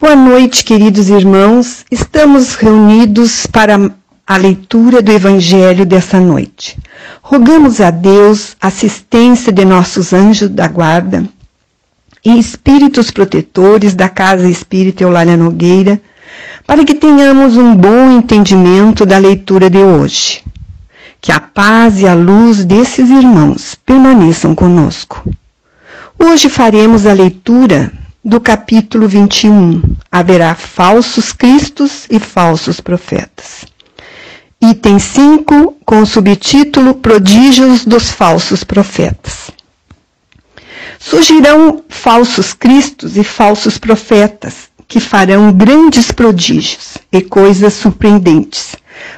Boa noite, queridos irmãos. Estamos reunidos para a leitura do Evangelho dessa noite. Rogamos a Deus assistência de nossos anjos da guarda e espíritos protetores da Casa Espírita Eulália Nogueira, para que tenhamos um bom entendimento da leitura de hoje. Que a paz e a luz desses irmãos permaneçam conosco. Hoje faremos a leitura do capítulo 21. Haverá falsos cristos e falsos profetas. Item 5, com o subtítulo Prodígios dos falsos profetas. Surgirão falsos cristos e falsos profetas que farão grandes prodígios e coisas surpreendentes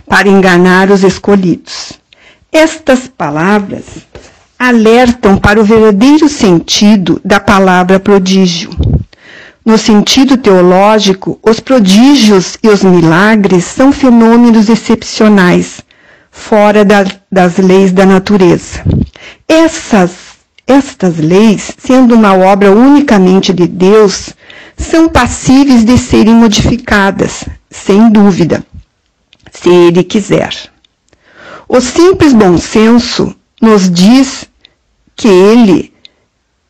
para enganar os escolhidos. Estas palavras alertam para o verdadeiro sentido da palavra prodígio no sentido teológico, os prodígios e os milagres são fenômenos excepcionais, fora da, das leis da natureza. Essas, estas leis, sendo uma obra unicamente de Deus, são passíveis de serem modificadas, sem dúvida, se Ele quiser. O simples bom senso nos diz que Ele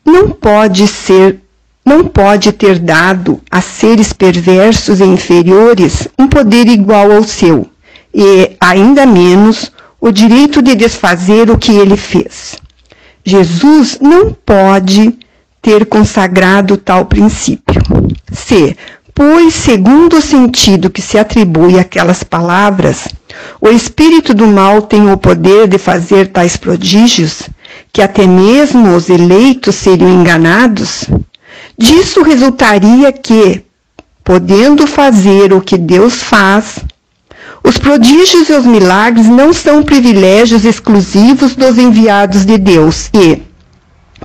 não pode ser não pode ter dado a seres perversos e inferiores um poder igual ao seu, e ainda menos o direito de desfazer o que ele fez. Jesus não pode ter consagrado tal princípio. Se, pois, segundo o sentido que se atribui àquelas palavras, o espírito do mal tem o poder de fazer tais prodígios, que até mesmo os eleitos seriam enganados, Disso resultaria que, podendo fazer o que Deus faz, os prodígios e os milagres não são privilégios exclusivos dos enviados de Deus e,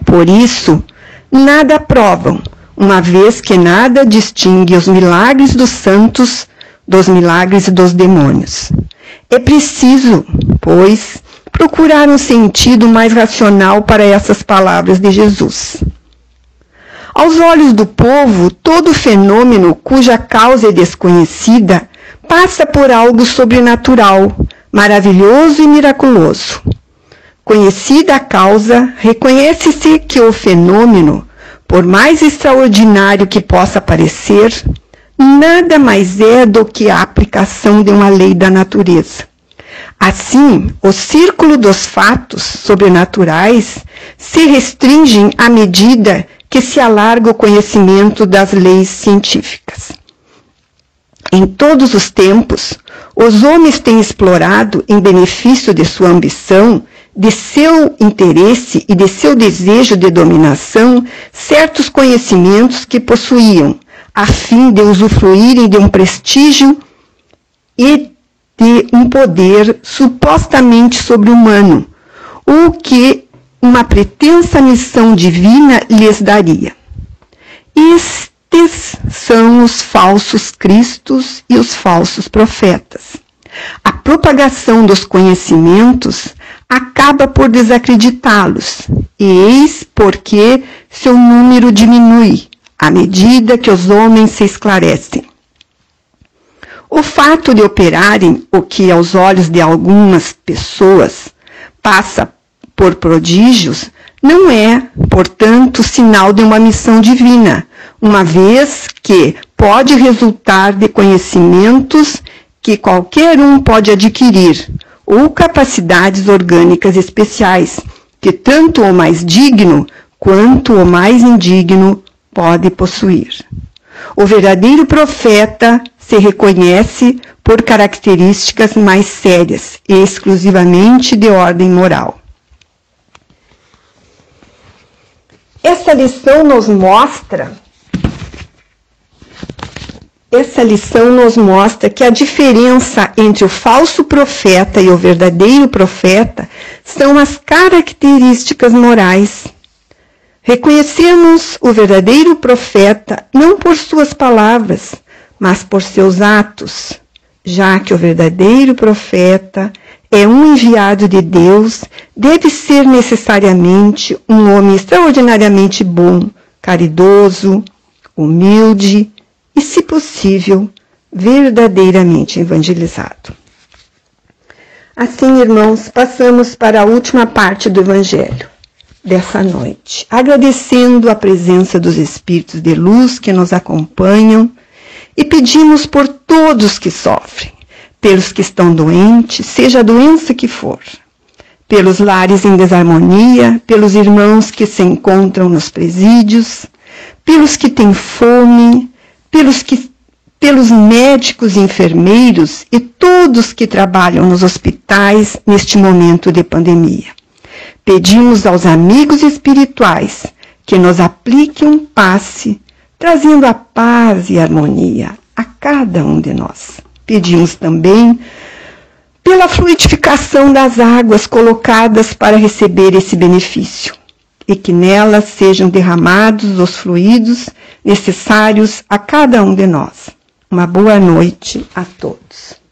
por isso, nada provam, uma vez que nada distingue os milagres dos santos dos milagres dos demônios. É preciso, pois, procurar um sentido mais racional para essas palavras de Jesus. Aos olhos do povo, todo fenômeno cuja causa é desconhecida passa por algo sobrenatural, maravilhoso e miraculoso. Conhecida a causa, reconhece-se que o fenômeno, por mais extraordinário que possa parecer, nada mais é do que a aplicação de uma lei da natureza. Assim, o círculo dos fatos sobrenaturais se restringe à medida que se alarga o conhecimento das leis científicas. Em todos os tempos, os homens têm explorado, em benefício de sua ambição, de seu interesse e de seu desejo de dominação, certos conhecimentos que possuíam, a fim de usufruírem de um prestígio e de um poder supostamente sobre-humano, o que uma pretensa missão divina lhes daria. Estes são os falsos cristos e os falsos profetas. A propagação dos conhecimentos acaba por desacreditá-los, e eis porque seu número diminui à medida que os homens se esclarecem. O fato de operarem o que aos olhos de algumas pessoas passa por prodígios não é, portanto, sinal de uma missão divina, uma vez que pode resultar de conhecimentos que qualquer um pode adquirir, ou capacidades orgânicas especiais, que tanto o mais digno quanto o mais indigno pode possuir. O verdadeiro profeta se reconhece por características mais sérias e exclusivamente de ordem moral. Essa lição nos mostra essa lição nos mostra que a diferença entre o falso profeta e o verdadeiro profeta são as características morais. Reconhecemos o verdadeiro profeta não por suas palavras, mas por seus atos, já que o verdadeiro profeta é um enviado de Deus, deve ser necessariamente um homem extraordinariamente bom, caridoso, humilde e, se possível, verdadeiramente evangelizado. Assim, irmãos, passamos para a última parte do Evangelho dessa noite, agradecendo a presença dos Espíritos de luz que nos acompanham e pedimos por todos que sofrem, pelos que estão doentes, seja a doença que for, pelos lares em desarmonia, pelos irmãos que se encontram nos presídios, pelos que têm fome, pelos que pelos médicos e enfermeiros e todos que trabalham nos hospitais neste momento de pandemia. Pedimos aos amigos espirituais que nos apliquem um passe, trazendo a paz e harmonia a cada um de nós. Pedimos também pela fluidificação das águas colocadas para receber esse benefício e que nelas sejam derramados os fluidos necessários a cada um de nós. Uma boa noite a todos.